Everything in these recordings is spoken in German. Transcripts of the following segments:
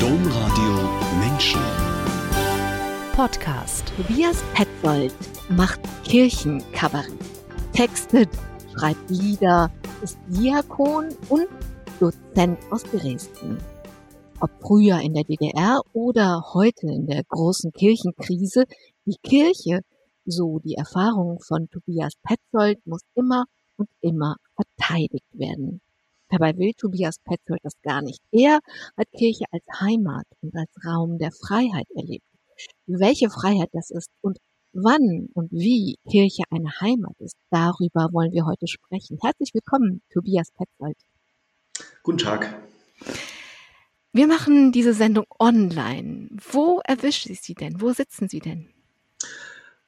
Domradio Menschen. Podcast. Tobias Petzold macht Kirchenkabarett, textet, schreibt Lieder, ist Diakon und Dozent aus Dresden. Ob früher in der DDR oder heute in der großen Kirchenkrise, die Kirche, so die Erfahrung von Tobias Petzold, muss immer und immer verteidigt werden. Dabei will Tobias Petzold das gar nicht. Er hat Kirche als Heimat und als Raum der Freiheit erlebt. Welche Freiheit das ist und wann und wie Kirche eine Heimat ist, darüber wollen wir heute sprechen. Herzlich willkommen, Tobias Petzold. Guten Tag. Wir machen diese Sendung online. Wo erwischt Sie denn? Wo sitzen Sie denn?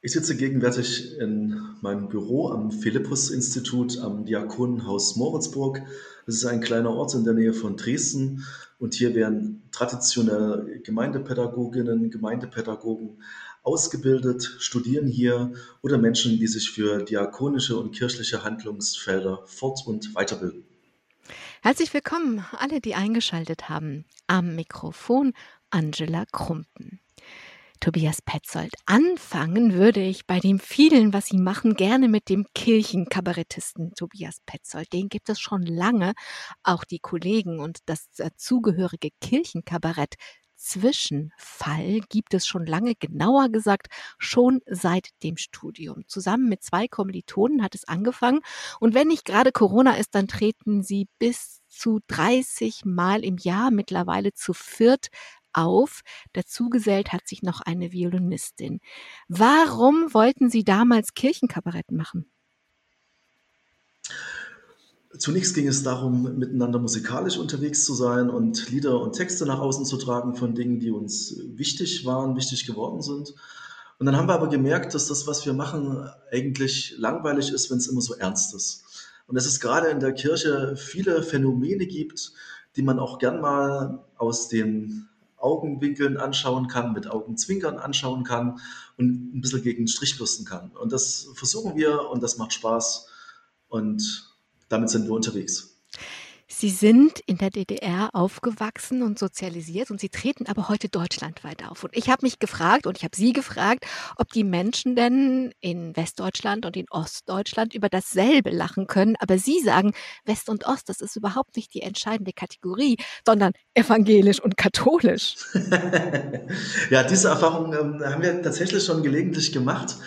Ich sitze gegenwärtig in meinem Büro am Philippus-Institut am Diakonenhaus Moritzburg. Das ist ein kleiner Ort in der Nähe von Dresden. Und hier werden traditionell Gemeindepädagoginnen, Gemeindepädagogen ausgebildet, studieren hier oder Menschen, die sich für diakonische und kirchliche Handlungsfelder fort- und weiterbilden. Herzlich willkommen, alle, die eingeschaltet haben. Am Mikrofon Angela Krumpen. Tobias Petzold. Anfangen würde ich bei dem vielen, was Sie machen, gerne mit dem Kirchenkabarettisten Tobias Petzold. Den gibt es schon lange. Auch die Kollegen und das dazugehörige Kirchenkabarett Zwischenfall gibt es schon lange, genauer gesagt schon seit dem Studium. Zusammen mit zwei Kommilitonen hat es angefangen und wenn nicht gerade Corona ist, dann treten sie bis zu 30 Mal im Jahr mittlerweile zu viert auf. Dazugesellt hat sich noch eine Violinistin. Warum wollten Sie damals Kirchenkabarett machen? Zunächst ging es darum, miteinander musikalisch unterwegs zu sein und Lieder und Texte nach außen zu tragen von Dingen, die uns wichtig waren, wichtig geworden sind. Und dann haben wir aber gemerkt, dass das, was wir machen, eigentlich langweilig ist, wenn es immer so ernst ist. Und dass es gerade in der Kirche viele Phänomene gibt, die man auch gern mal aus den Augenwinkeln anschauen kann, mit Augenzwinkern anschauen kann und ein bisschen gegen den Strich bürsten kann. Und das versuchen wir und das macht Spaß und damit sind wir unterwegs. Sie sind in der DDR aufgewachsen und sozialisiert und Sie treten aber heute deutschlandweit auf. Und ich habe mich gefragt und ich habe Sie gefragt, ob die Menschen denn in Westdeutschland und in Ostdeutschland über dasselbe lachen können. Aber Sie sagen, West und Ost, das ist überhaupt nicht die entscheidende Kategorie, sondern evangelisch und katholisch. ja, diese Erfahrung ähm, haben wir tatsächlich schon gelegentlich gemacht,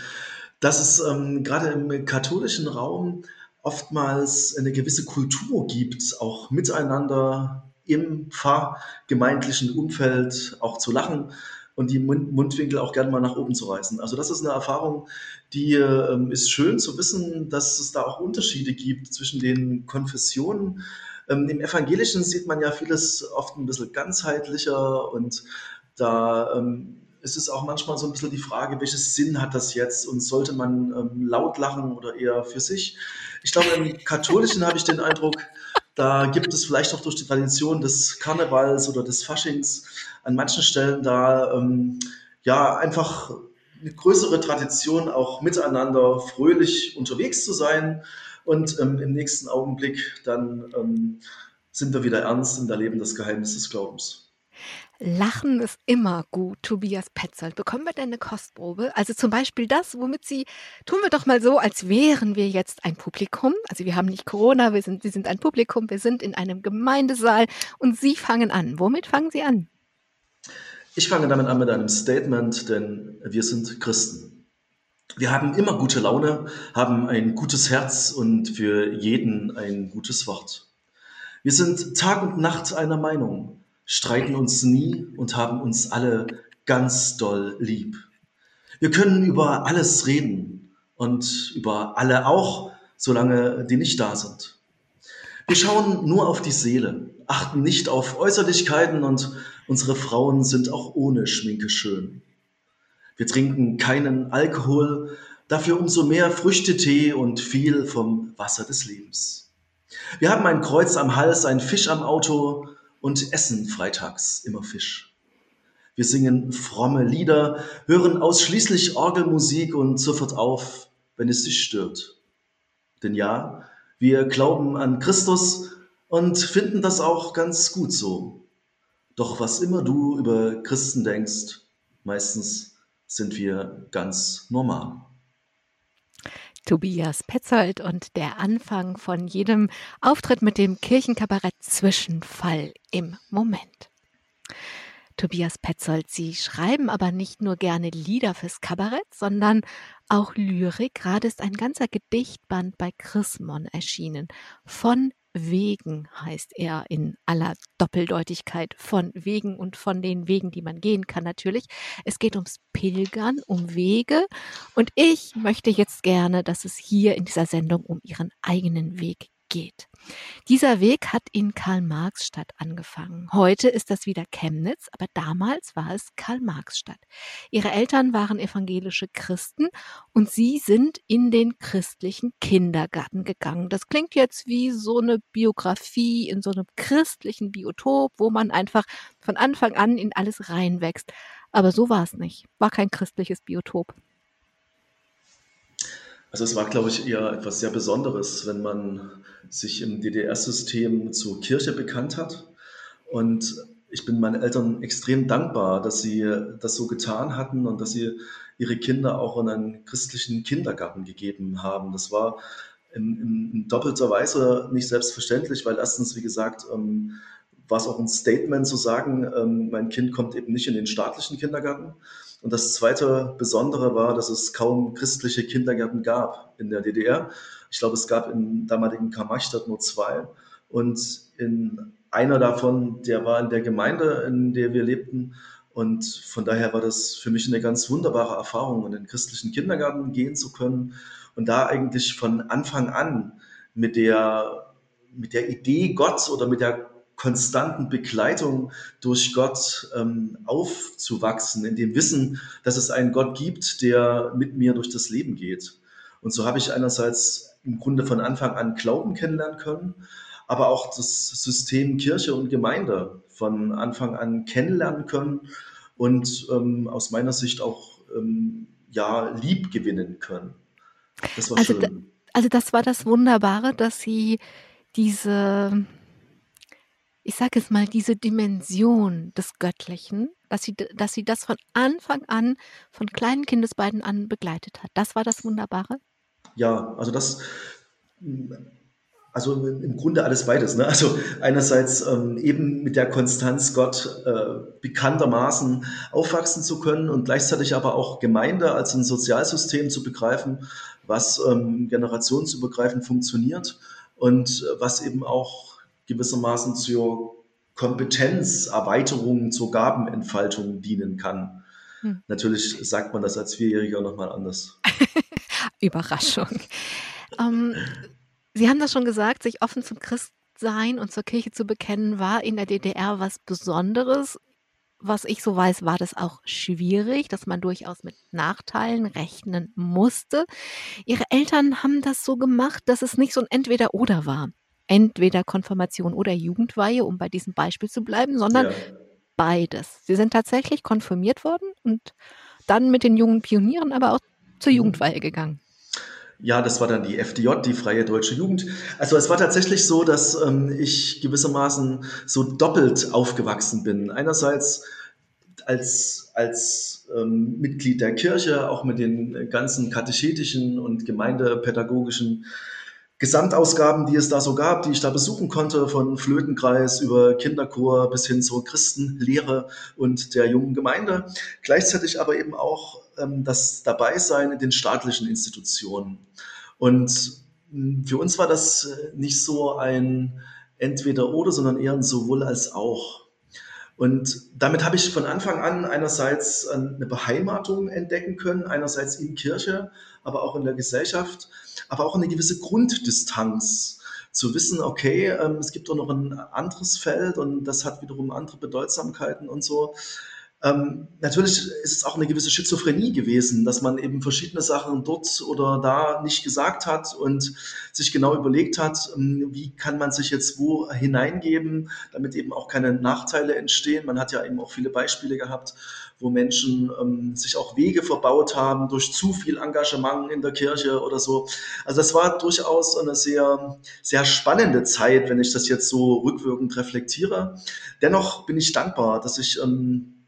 dass es ähm, gerade im katholischen Raum oftmals eine gewisse Kultur gibt, auch miteinander im pfarrgemeindlichen Umfeld auch zu lachen und die Mundwinkel auch gerne mal nach oben zu reißen. Also das ist eine Erfahrung, die ähm, ist schön zu wissen, dass es da auch Unterschiede gibt zwischen den Konfessionen. Ähm, Im Evangelischen sieht man ja vieles oft ein bisschen ganzheitlicher und da ähm, ist es auch manchmal so ein bisschen die Frage, welches Sinn hat das jetzt und sollte man ähm, laut lachen oder eher für sich? Ich glaube, im Katholischen habe ich den Eindruck, da gibt es vielleicht auch durch die Tradition des Karnevals oder des Faschings an manchen Stellen da ähm, ja einfach eine größere Tradition, auch miteinander fröhlich unterwegs zu sein. Und ähm, im nächsten Augenblick dann ähm, sind wir wieder ernst und erleben das Geheimnis des Glaubens. Lachen ist immer gut, Tobias Petzold. Bekommen wir denn eine Kostprobe? Also zum Beispiel das, womit Sie, tun wir doch mal so, als wären wir jetzt ein Publikum. Also wir haben nicht Corona, wir sind, wir sind ein Publikum, wir sind in einem Gemeindesaal und Sie fangen an. Womit fangen Sie an? Ich fange damit an mit einem Statement, denn wir sind Christen. Wir haben immer gute Laune, haben ein gutes Herz und für jeden ein gutes Wort. Wir sind Tag und Nacht einer Meinung streiten uns nie und haben uns alle ganz doll lieb. Wir können über alles reden und über alle auch, solange die nicht da sind. Wir schauen nur auf die Seele, achten nicht auf Äußerlichkeiten und unsere Frauen sind auch ohne Schminke schön. Wir trinken keinen Alkohol, dafür umso mehr Früchtetee und viel vom Wasser des Lebens. Wir haben ein Kreuz am Hals, ein Fisch am Auto und essen freitags immer Fisch. Wir singen fromme Lieder, hören ausschließlich Orgelmusik und sofort auf, wenn es sich stört. Denn ja, wir glauben an Christus und finden das auch ganz gut so. Doch was immer du über Christen denkst, meistens sind wir ganz normal. Tobias Petzold und der Anfang von jedem Auftritt mit dem Kirchenkabarett Zwischenfall im Moment. Tobias Petzold, Sie schreiben aber nicht nur gerne Lieder fürs Kabarett, sondern auch Lyrik. Gerade ist ein ganzer Gedichtband bei Chrismon erschienen. Von Wegen heißt er in aller Doppeldeutigkeit von Wegen und von den Wegen, die man gehen kann natürlich. Es geht ums Pilgern, um Wege und ich möchte jetzt gerne, dass es hier in dieser Sendung um ihren eigenen Weg geht. Dieser Weg hat in Karl-Marx-Stadt angefangen. Heute ist das wieder Chemnitz, aber damals war es Karl-Marx-Stadt. Ihre Eltern waren evangelische Christen und sie sind in den christlichen Kindergarten gegangen. Das klingt jetzt wie so eine Biografie in so einem christlichen Biotop, wo man einfach von Anfang an in alles reinwächst. Aber so war es nicht. War kein christliches Biotop. Also es war, glaube ich, eher etwas sehr Besonderes, wenn man sich im DDR-System zur Kirche bekannt hat. Und ich bin meinen Eltern extrem dankbar, dass sie das so getan hatten und dass sie ihre Kinder auch in einen christlichen Kindergarten gegeben haben. Das war in, in, in doppelter Weise nicht selbstverständlich, weil erstens, wie gesagt, ähm, war es auch ein Statement zu sagen, ähm, mein Kind kommt eben nicht in den staatlichen Kindergarten. Und das zweite Besondere war, dass es kaum christliche Kindergärten gab in der DDR. Ich glaube, es gab im damaligen Karl-Marx-Stadt nur zwei. Und in einer davon, der war in der Gemeinde, in der wir lebten. Und von daher war das für mich eine ganz wunderbare Erfahrung, in den christlichen Kindergarten gehen zu können und da eigentlich von Anfang an mit der, mit der Idee Gott oder mit der konstanten Begleitung durch Gott ähm, aufzuwachsen, in dem Wissen, dass es einen Gott gibt, der mit mir durch das Leben geht. Und so habe ich einerseits im Grunde von Anfang an Glauben kennenlernen können, aber auch das System Kirche und Gemeinde von Anfang an kennenlernen können und ähm, aus meiner Sicht auch ähm, ja lieb gewinnen können. Das war also, schön. also das war das Wunderbare, dass Sie diese ich sage es mal, diese Dimension des Göttlichen, dass sie, dass sie das von Anfang an, von kleinen Kindesbeinen an begleitet hat. Das war das Wunderbare? Ja, also das, also im Grunde alles beides. Ne? Also einerseits ähm, eben mit der Konstanz Gott äh, bekanntermaßen aufwachsen zu können und gleichzeitig aber auch Gemeinde als ein Sozialsystem zu begreifen, was ähm, generationsübergreifend funktioniert und was eben auch gewissermaßen zur Kompetenzerweiterung, zur Gabenentfaltung dienen kann. Hm. Natürlich sagt man das als Vierjähriger nochmal anders. Überraschung. Ähm, Sie haben das schon gesagt, sich offen zum Christsein und zur Kirche zu bekennen, war in der DDR was Besonderes. Was ich so weiß, war das auch schwierig, dass man durchaus mit Nachteilen rechnen musste. Ihre Eltern haben das so gemacht, dass es nicht so ein Entweder-Oder war entweder Konfirmation oder Jugendweihe, um bei diesem Beispiel zu bleiben, sondern ja. beides. Sie sind tatsächlich konfirmiert worden und dann mit den jungen Pionieren aber auch zur. Jugendweihe gegangen. Ja, das war dann die FDJ, die Freie Deutsche Jugend. Also es war tatsächlich so, dass ähm, ich gewissermaßen so doppelt aufgewachsen bin. Einerseits als, als ähm, Mitglied der Kirche, auch mit den ganzen katechetischen und gemeindepädagogischen Gesamtausgaben, die es da so gab, die ich da besuchen konnte, von Flötenkreis über Kinderchor bis hin zur Christenlehre und der jungen Gemeinde. Gleichzeitig aber eben auch ähm, das Dabeisein in den staatlichen Institutionen. Und hm, für uns war das äh, nicht so ein Entweder-Oder, sondern eher ein sowohl als auch. Und damit habe ich von Anfang an einerseits eine Beheimatung entdecken können, einerseits in Kirche, aber auch in der Gesellschaft, aber auch eine gewisse Grunddistanz zu wissen, okay, ähm, es gibt doch noch ein anderes Feld und das hat wiederum andere Bedeutsamkeiten und so. Ähm, natürlich ist es auch eine gewisse Schizophrenie gewesen, dass man eben verschiedene Sachen dort oder da nicht gesagt hat und sich genau überlegt hat, ähm, wie kann man sich jetzt wo hineingeben, damit eben auch keine Nachteile entstehen. Man hat ja eben auch viele Beispiele gehabt, wo Menschen ähm, sich auch Wege verbaut haben durch zu viel Engagement in der Kirche oder so. Also das war durchaus eine sehr, sehr spannende Zeit, wenn ich das jetzt so rückwirkend reflektiere. Dennoch bin ich dankbar, dass ich ähm,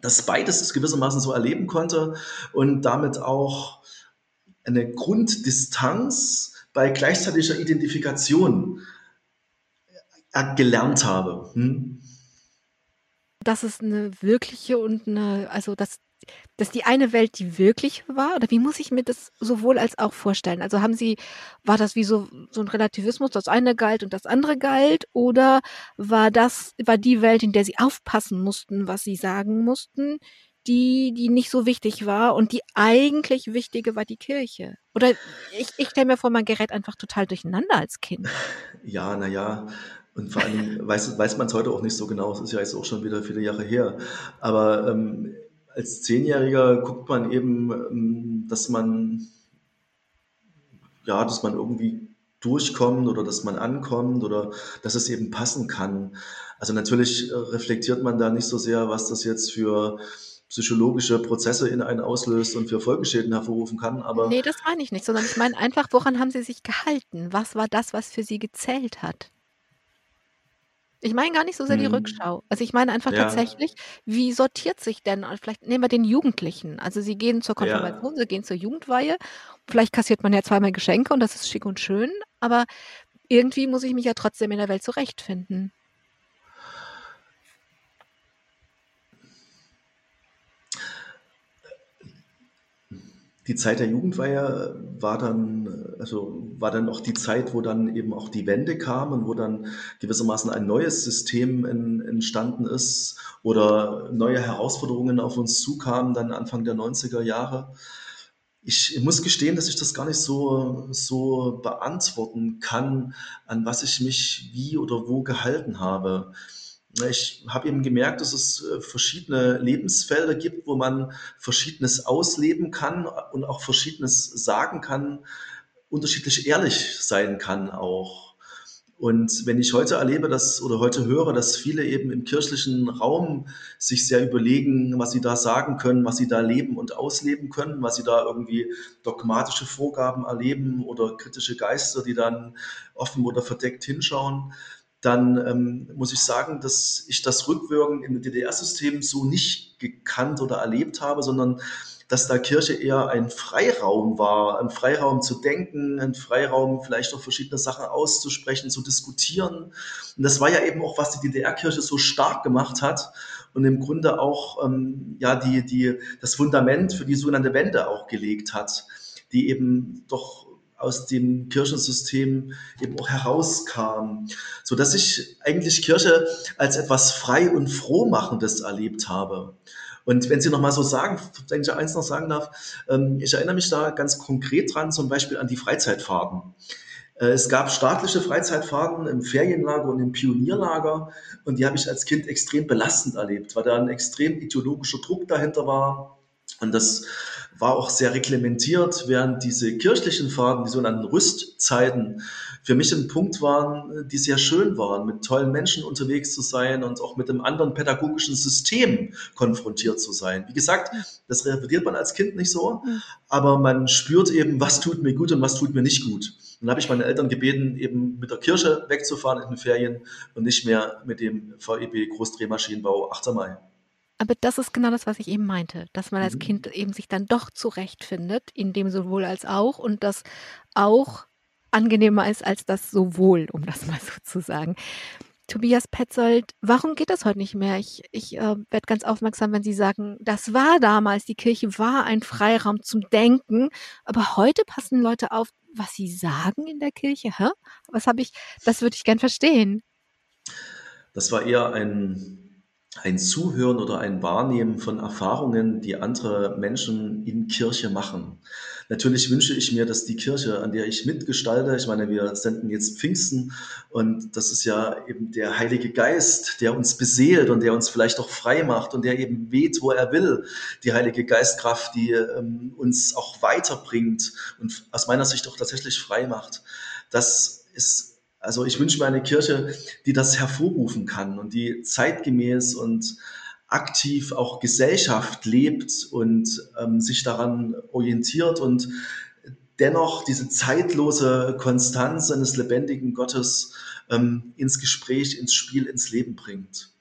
dass beides gewissermaßen so erleben konnte und damit auch eine Grunddistanz bei gleichzeitiger Identifikation äh, gelernt habe. Hm? Das ist eine wirkliche und eine, also das die eine Welt die wirklich war? Oder wie muss ich mir das sowohl als auch vorstellen? Also haben Sie, war das wie so, so ein Relativismus, das eine galt und das andere galt? Oder war das, war die Welt, in der Sie aufpassen mussten, was Sie sagen mussten, die, die nicht so wichtig war und die eigentlich wichtige war die Kirche? Oder ich, ich stelle mir vor, man gerät einfach total durcheinander als Kind. Ja, naja, und vor allem weiß, weiß man es heute auch nicht so genau. Es ist ja jetzt auch schon wieder viele Jahre her. Aber ähm, als Zehnjähriger guckt man eben, ähm, dass man, ja, dass man irgendwie durchkommt oder dass man ankommt oder dass es eben passen kann. Also natürlich äh, reflektiert man da nicht so sehr, was das jetzt für psychologische Prozesse in einen auslöst und für Folgeschäden hervorrufen kann. Aber nee, das meine ich nicht, sondern ich meine einfach, woran haben Sie sich gehalten? Was war das, was für Sie gezählt hat? Ich meine gar nicht so sehr die mhm. Rückschau. Also ich meine einfach Ja. tatsächlich, wie sortiert sich denn, äh, vielleicht nehmen wir den Jugendlichen. Also sie gehen zur Ja. Konfirmation, sie gehen zur Jugendweihe. Vielleicht kassiert man ja zweimal Geschenke und das ist schick und schön, aber irgendwie muss ich mich ja trotzdem in der Welt zurechtfinden. Die Zeit der Jugendweihe war dann, also war dann auch die Zeit, wo dann eben auch die Wende kam und wo dann gewissermaßen ein neues System in, entstanden ist oder neue Herausforderungen auf uns zukamen, dann Anfang der 90er Jahre. Ich muss gestehen, dass ich das gar nicht so, so beantworten kann, an was ich mich wie oder wo gehalten habe. Ich habe eben gemerkt, dass es äh, verschiedene Lebensfelder gibt, wo man Verschiedenes ausleben kann und auch Verschiedenes sagen kann, unterschiedlich ehrlich sein kann auch. Und wenn ich heute erlebe, dass oder heute höre, dass viele eben im kirchlichen Raum sich sehr überlegen, was sie da sagen können, was sie da leben und ausleben können, was sie da irgendwie dogmatische Vorgaben erleben oder kritische Geister, die dann offen oder verdeckt hinschauen, dann ähm, muss ich sagen, dass ich das Rückwirken im DDR-System so nicht gekannt oder erlebt habe, sondern dass da Kirche eher ein Freiraum war, ein Freiraum zu denken, ein Freiraum vielleicht auch verschiedene Sachen auszusprechen, zu diskutieren. Und das war ja eben auch, was die DDR-Kirche so stark gemacht hat und im Grunde auch ähm, ja die die das Fundament für die sogenannte Wende auch gelegt hat, die eben doch aus dem Kirchensystem eben auch herauskam, so dass ich eigentlich Kirche als etwas frei und frohmachendes erlebt habe. Und wenn Sie noch mal so sagen, wenn ich eins noch sagen darf, ähm, ich erinnere mich da ganz konkret dran, zum Beispiel an die Freizeitfahrten. Äh, es gab staatliche Freizeitfahrten im Ferienlager und im Pionierlager und die habe ich als Kind extrem belastend erlebt, weil da ein extrem ideologischer Druck dahinter war. Und das war auch sehr reglementiert, während diese kirchlichen Fahrten, die sogenannten Rüstzeiten, für mich ein Punkt waren, die sehr schön waren, mit tollen Menschen unterwegs zu sein und auch mit einem anderen pädagogischen System konfrontiert zu sein. Wie gesagt, das reflektiert man als Kind nicht so, aber man spürt eben, was tut mir gut und was tut mir nicht gut. Und dann habe ich meine Eltern gebeten, eben mit der Kirche wegzufahren in den Ferien und nicht mehr mit dem VEB Großdrehmaschinenbau 8. Mai. Aber das ist genau das, was ich eben meinte, dass man als mhm. Kind eben sich dann doch zurechtfindet, in dem sowohl als auch und das auch angenehmer ist als das sowohl, um das mal so zu sagen. Tobias Petzold, warum geht das heute nicht mehr? Ich, ich äh, werde ganz aufmerksam, wenn Sie sagen, das war damals, die Kirche war ein Freiraum zum Denken, aber heute passen Leute auf, was sie sagen in der Kirche. Hä? Was habe ich, das würde ich gern verstehen. Das war eher ein ein Zuhören oder ein Wahrnehmen von Erfahrungen, die andere Menschen in Kirche machen. Natürlich wünsche ich mir, dass die Kirche, an der ich mitgestalte, ich meine, wir senden jetzt Pfingsten und das ist ja eben der Heilige Geist, der uns beseelt und der uns vielleicht auch frei macht und der eben weht, wo er will. Die Heilige Geistkraft, die ähm, uns auch weiterbringt und aus meiner Sicht auch tatsächlich frei macht. Das ist also ich wünsche mir eine Kirche, die das hervorrufen kann und die zeitgemäß und aktiv auch Gesellschaft lebt und ähm, sich daran orientiert und dennoch diese zeitlose Konstanz eines lebendigen Gottes ähm, ins Gespräch, ins Spiel, ins Leben bringt.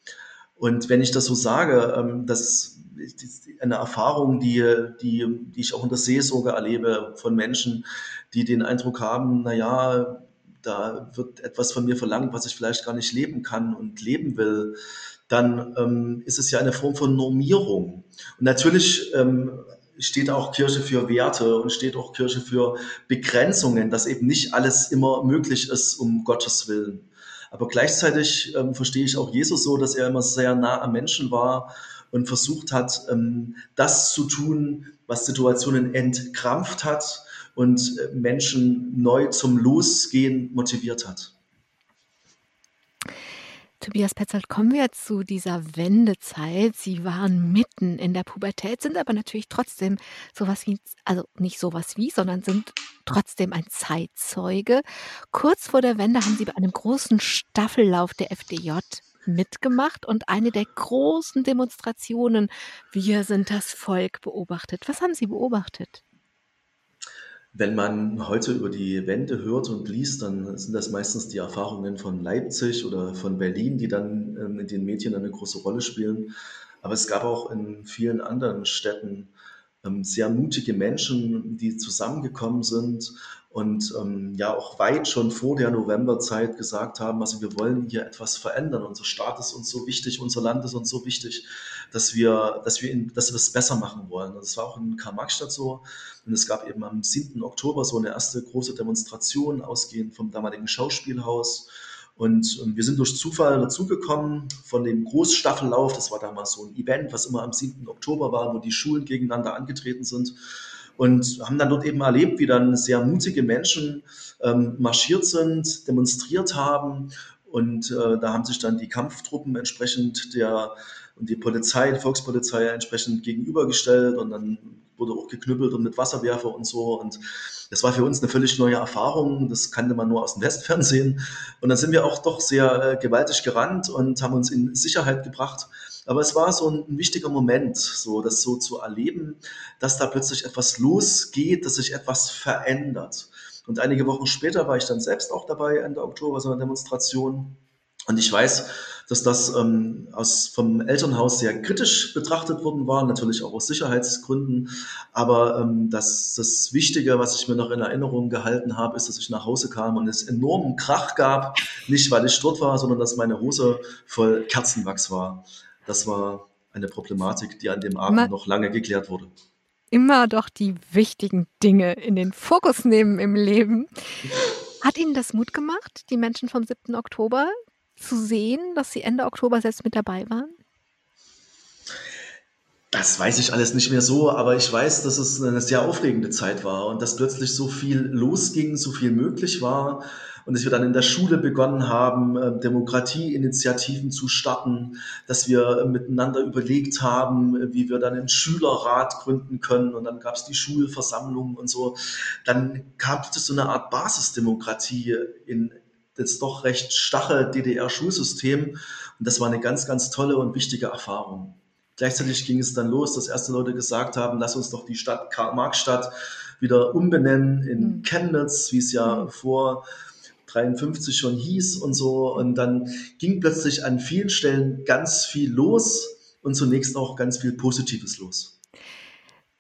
Und wenn ich das so sage, ähm, das ist eine Erfahrung, die, die, die ich auch in der Seelsorge erlebe von Menschen, die den Eindruck haben, na ja, da wird etwas von mir verlangt, was ich vielleicht gar nicht leben kann und leben will dann ähm, ist es ja eine Form von Normierung. Und natürlich ähm, steht auch Kirche für Werte und steht auch Kirche für Begrenzungen, dass eben nicht alles immer möglich ist um Gottes Willen. Aber gleichzeitig ähm, verstehe ich auch Jesus so, dass er immer sehr nah am Menschen war und versucht hat, ähm, das zu tun, was Situationen entkrampft hat und äh, Menschen neu zum Losgehen motiviert hat. Tobias Petzold, kommen wir zu dieser Wendezeit. Sie waren mitten in der Pubertät, sind aber natürlich trotzdem sowas wie, also nicht sowas wie, sondern sind trotzdem ein Zeitzeuge. Kurz vor der Wende haben Sie bei einem großen Staffellauf der FDJ mitgemacht und eine der großen Demonstrationen Wir sind das Volk beobachtet. Was haben Sie beobachtet? Wenn man heute über die Wende hört und liest, dann sind das meistens die Erfahrungen von Leipzig oder von Berlin, die dann ähm, in den Medien eine große Rolle spielen. Aber es gab auch in vielen anderen Städten ähm, sehr mutige Menschen, die zusammengekommen sind und ähm, ja auch weit schon vor der Novemberzeit gesagt haben, also wir wollen hier etwas verändern. Unser Staat ist uns so wichtig, unser Land ist uns so wichtig, dass wir, dass wir, in, dass wir es besser machen wollen. Und das war auch in Karl-Marx-Stadt so. Und es gab eben am 7. Oktober so eine erste große Demonstration, ausgehend vom damaligen Schauspielhaus. Und wir sind durch Zufall dazugekommen von dem Großstaffellauf. Das war damals so ein Event, was immer am 7. Oktober war, wo die Schulen gegeneinander angetreten sind. Und haben dann dort eben erlebt, wie dann sehr mutige Menschen ähm, marschiert sind, demonstriert haben. Und äh, da haben sich dann die Kampftruppen entsprechend der und die Polizei, die Volkspolizei entsprechend gegenübergestellt und dann wurde auch geknüppelt und mit Wasserwerfer und so. Und das war für uns eine völlig neue Erfahrung. Das kannte man nur aus dem Westfernsehen. Und dann sind wir auch doch sehr äh, gewaltig gerannt und haben uns in Sicherheit gebracht. Aber es war so ein, wichtiger Moment, so das so zu erleben, dass da plötzlich etwas losgeht, dass sich etwas verändert. Und einige Wochen später war ich dann selbst auch dabei, Ende Oktober, so einer Demonstration. Und ich weiß, dass das ähm, aus, vom Elternhaus sehr kritisch betrachtet worden war, natürlich auch aus Sicherheitsgründen. Aber ähm, das, das Wichtige, was ich mir noch in Erinnerung gehalten habe, ist, dass ich nach Hause kam und es enormen Krach gab. Nicht, weil ich dort war, sondern dass meine Hose voll Kerzenwachs war. Das war eine Problematik, die an dem Abend Ma noch lange geklärt wurde immer doch die wichtigen Dinge in den Fokus nehmen im Leben. Hat Ihnen das Mut gemacht, die Menschen vom 7. Oktober, zu sehen, dass Sie Ende Oktober selbst mit dabei waren? Das weiß ich alles nicht mehr so, aber ich weiß, dass es eine sehr aufregende Zeit war und dass plötzlich so viel losging, so viel möglich war und dass wir dann in der Schule begonnen haben, äh, Demokratieinitiativen zu starten, dass wir miteinander überlegt haben, wie wir dann einen Schülerrat gründen können und dann gab es die Schulversammlung und so. Dann kam es so eine Art Basisdemokratie in, das doch recht stache DDR-Schulsystem. Und das war eine ganz, ganz tolle und wichtige Erfahrung. Gleichzeitig ging es dann los, dass erste Leute gesagt haben, lass uns doch die Stadt Karl-Marx-Stadt wieder umbenennen in mhm. Chemnitz, wie es ja mhm. vor 53 schon hieß und so. Und dann ging plötzlich an vielen Stellen ganz viel los und zunächst auch ganz viel Positives los.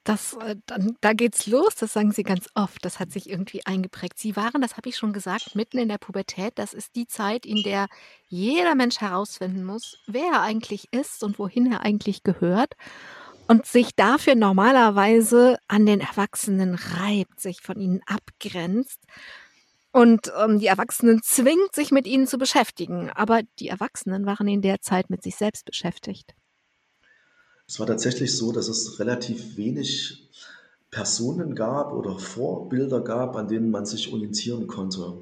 Das, äh, dann, da geht's los, das sagen Sie ganz oft. Das hat sich irgendwie eingeprägt. Sie waren, das habe ich schon gesagt, mitten in der Pubertät. Das ist die Zeit, in der jeder Mensch herausfinden muss, wer er eigentlich ist und wohin er eigentlich gehört. Und sich dafür normalerweise an den Erwachsenen reibt, sich von ihnen abgrenzt. Und ähm, die Erwachsenen zwingt, sich mit ihnen zu beschäftigen. Aber die Erwachsenen waren in der Zeit mit sich selbst beschäftigt. Es war tatsächlich so, dass es relativ wenig Personen gab oder Vorbilder gab, an denen man sich orientieren konnte.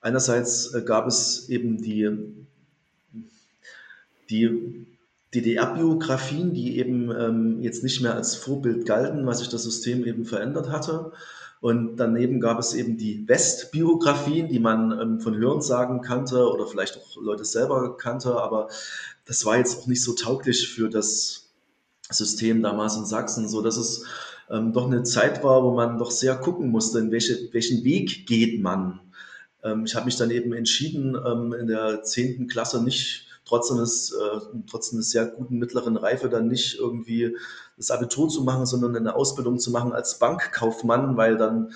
Einerseits äh, gab es eben die, die DDR-Biografien, die eben ähm, jetzt nicht mehr als Vorbild galten, weil sich das System eben verändert hatte. Und daneben gab es eben die West-Biografien, die man ähm, von Hörensagen kannte oder vielleicht auch Leute selber kannte, aber das war jetzt auch nicht so tauglich für das System damals in Sachsen, so dass es ähm, doch eine Zeit war, wo man doch sehr gucken musste, in welche, welchen Weg geht man. Ähm, ich habe mich dann eben entschieden, ähm, in der zehnten Klasse nicht trotz eines, äh, trotz eines sehr guten mittleren Reife dann nicht irgendwie das Abitur zu machen, sondern eine Ausbildung zu machen als Bankkaufmann, weil dann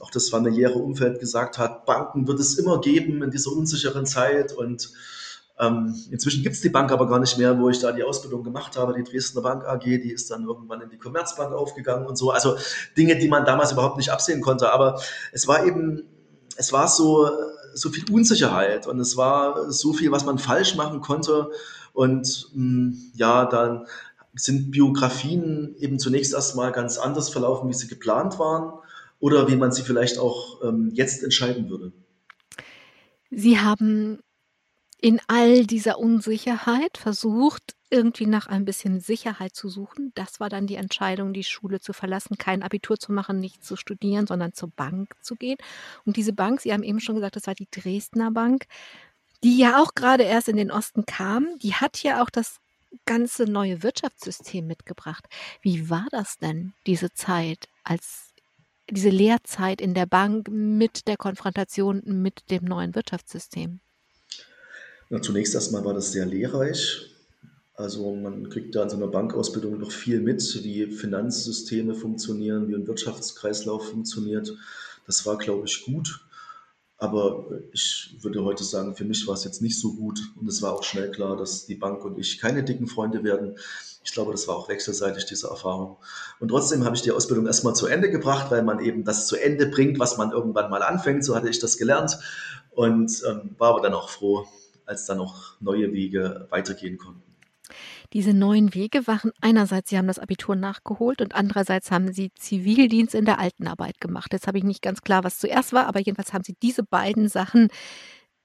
auch das familiäre Umfeld gesagt hat, Banken wird es immer geben in dieser unsicheren Zeit und ähm, inzwischen gibt es die Bank aber gar nicht mehr, wo ich da die Ausbildung gemacht habe. Die Dresdner Bank AG, die ist dann irgendwann in die Commerzbank aufgegangen und so. Also Dinge, die man damals überhaupt nicht absehen konnte. Aber es war eben, es war so, so viel Unsicherheit und es war so viel, was man falsch machen konnte. Und mh, mm, ja, dann sind Biografien eben zunächst erstmal ganz anders verlaufen, wie sie geplant waren oder wie man sie vielleicht auch ähm, jetzt entscheiden würde. Sie haben in all dieser Unsicherheit versucht, irgendwie nach ein bisschen Sicherheit zu suchen. Das war dann die Entscheidung, die Schule zu verlassen, kein Abitur zu machen, nicht zu studieren, sondern zur Bank zu gehen. Und diese Bank, Sie haben eben schon gesagt, das war die Dresdner Bank, die ja auch gerade erst in den Osten kam, die hat ja auch das ganze neue Wirtschaftssystem mitgebracht. Wie war das denn, diese Zeit, als diese Lehrzeit in der Bank mit der Konfrontation mit dem neuen Wirtschaftssystem? Na, zunächst erstmal war das sehr lehrreich. Also man kriegt da in so einer Bankausbildung noch viel mit, wie Finanzsysteme funktionieren, wie ein Wirtschaftskreislauf funktioniert. Das war, glaube ich, gut. Aber ich würde heute sagen, für mich war es jetzt nicht so gut. Und es war auch schnell klar, dass die Bank und ich keine dicken Freunde werden. Ich glaube, das war auch wechselseitig, diese Erfahrung. Und trotzdem habe ich die Ausbildung erstmal zu Ende gebracht, weil man eben das zu Ende bringt, was man irgendwann mal anfängt. So hatte ich das gelernt. Und ähm, war aber dann auch froh, als dann noch neue Wege weitergehen konnten. Diese neuen Wege waren einerseits, Sie haben das Abitur nachgeholt und andererseits haben Sie Zivildienst in der Altenarbeit gemacht. Jetzt habe ich nicht ganz klar, was zuerst war, aber jedenfalls haben Sie diese beiden Sachen